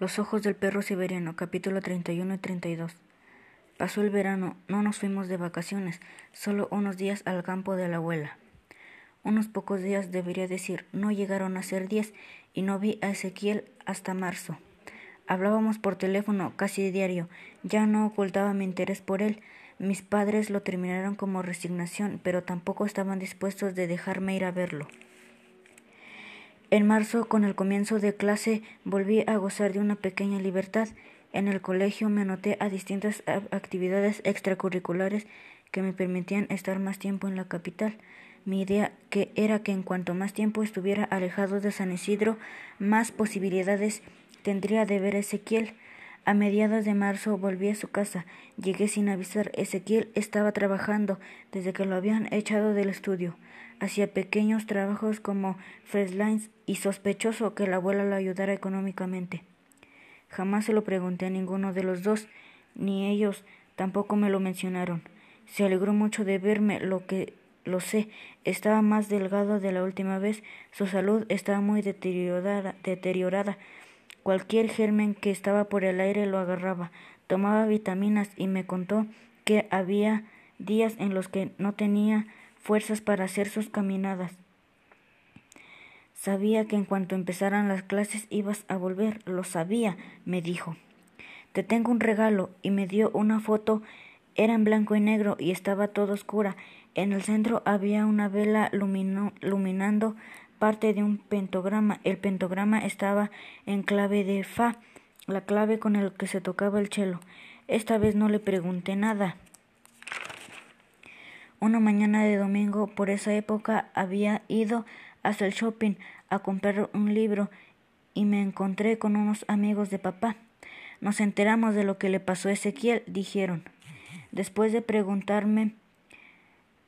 Los ojos del perro siberiano, capítulo 31 y 32. Pasó el verano, no nos fuimos de vacaciones, solo unos días al campo de la abuela. Unos pocos días, debería decir, no llegaron a ser diez, y no vi a Ezequiel hasta marzo. Hablábamos por teléfono casi diario, ya no ocultaba mi interés por él. Mis padres lo terminaron como resignación, pero tampoco estaban dispuestos de dejarme ir a verlo. En marzo, con el comienzo de clase, volví a gozar de una pequeña libertad. En el colegio me anoté a distintas actividades extracurriculares que me permitían estar más tiempo en la capital. Mi idea que era que en cuanto más tiempo estuviera alejado de San Isidro, más posibilidades tendría de ver a Ezequiel. A mediados de marzo volví a su casa. Llegué sin avisar. Ezequiel estaba trabajando desde que lo habían echado del estudio. Hacía pequeños trabajos como freelance y sospechoso que la abuela lo ayudara económicamente. Jamás se lo pregunté a ninguno de los dos, ni ellos tampoco me lo mencionaron. Se alegró mucho de verme, lo que lo sé. Estaba más delgado de la última vez. Su salud estaba muy deteriorada. deteriorada. Cualquier germen que estaba por el aire lo agarraba. Tomaba vitaminas y me contó que había días en los que no tenía fuerzas para hacer sus caminadas. Sabía que en cuanto empezaran las clases ibas a volver, lo sabía, me dijo. Te tengo un regalo y me dio una foto. Era en blanco y negro y estaba todo oscura. En el centro había una vela iluminando parte de un pentograma. El pentograma estaba en clave de fa, la clave con el que se tocaba el chelo. Esta vez no le pregunté nada. Una mañana de domingo, por esa época, había ido hasta el shopping a comprar un libro y me encontré con unos amigos de papá. Nos enteramos de lo que le pasó a Ezequiel, dijeron. Después de preguntarme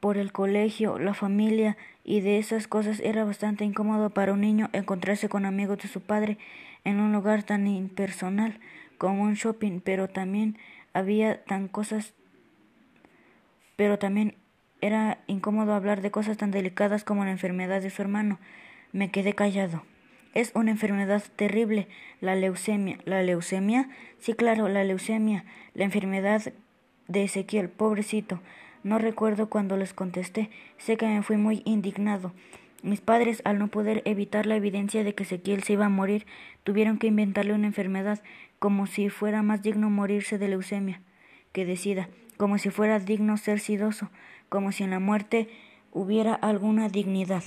por el colegio, la familia y de esas cosas era bastante incómodo para un niño encontrarse con amigos de su padre en un lugar tan impersonal como un shopping, pero también había tan cosas pero también era incómodo hablar de cosas tan delicadas como la enfermedad de su hermano. Me quedé callado. Es una enfermedad terrible, la leucemia. ¿La leucemia? Sí, claro, la leucemia, la enfermedad de Ezequiel, pobrecito. No recuerdo cuando les contesté. Sé que me fui muy indignado. Mis padres, al no poder evitar la evidencia de que Ezequiel se iba a morir, tuvieron que inventarle una enfermedad, como si fuera más digno morirse de leucemia que decida, como si fuera digno ser sidoso como si en la muerte hubiera alguna dignidad.